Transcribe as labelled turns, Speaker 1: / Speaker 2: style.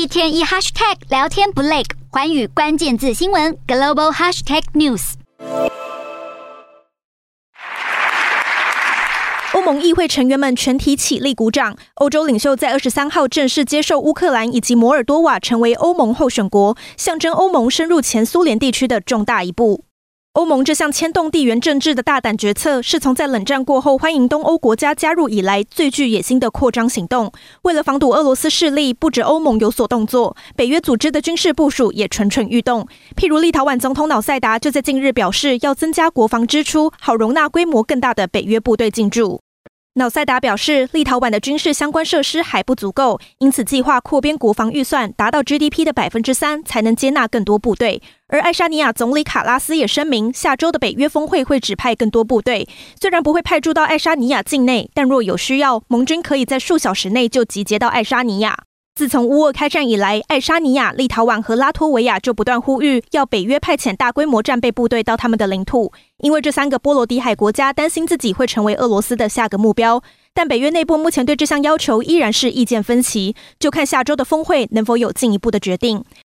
Speaker 1: 一天一 hashtag 聊天不累，环宇关键字新闻 global hashtag news。
Speaker 2: 欧盟议会成员们全体起立鼓掌。欧洲领袖在二十三号正式接受乌克兰以及摩尔多瓦成为欧盟候选国，象征欧盟深入前苏联地区的重大一步。欧盟这项牵动地缘政治的大胆决策，是从在冷战过后欢迎东欧国家加入以来最具野心的扩张行动。为了防堵俄罗斯势力，不止欧盟有所动作，北约组织的军事部署也蠢蠢欲动。譬如立陶宛总统瑙塞达就在近日表示，要增加国防支出，好容纳规模更大的北约部队进驻。瑙塞达表示，立陶宛的军事相关设施还不足够，因此计划扩编国防预算，达到 GDP 的百分之三，才能接纳更多部队。而爱沙尼亚总理卡拉斯也声明，下周的北约峰会会指派更多部队，虽然不会派驻到爱沙尼亚境内，但若有需要，盟军可以在数小时内就集结到爱沙尼亚。自从乌俄开战以来，爱沙尼亚、立陶宛和拉脱维亚就不断呼吁要北约派遣大规模战备部队到他们的领土，因为这三个波罗的海国家担心自己会成为俄罗斯的下个目标。但北约内部目前对这项要求依然是意见分歧，就看下周的峰会能否有进一步的决定。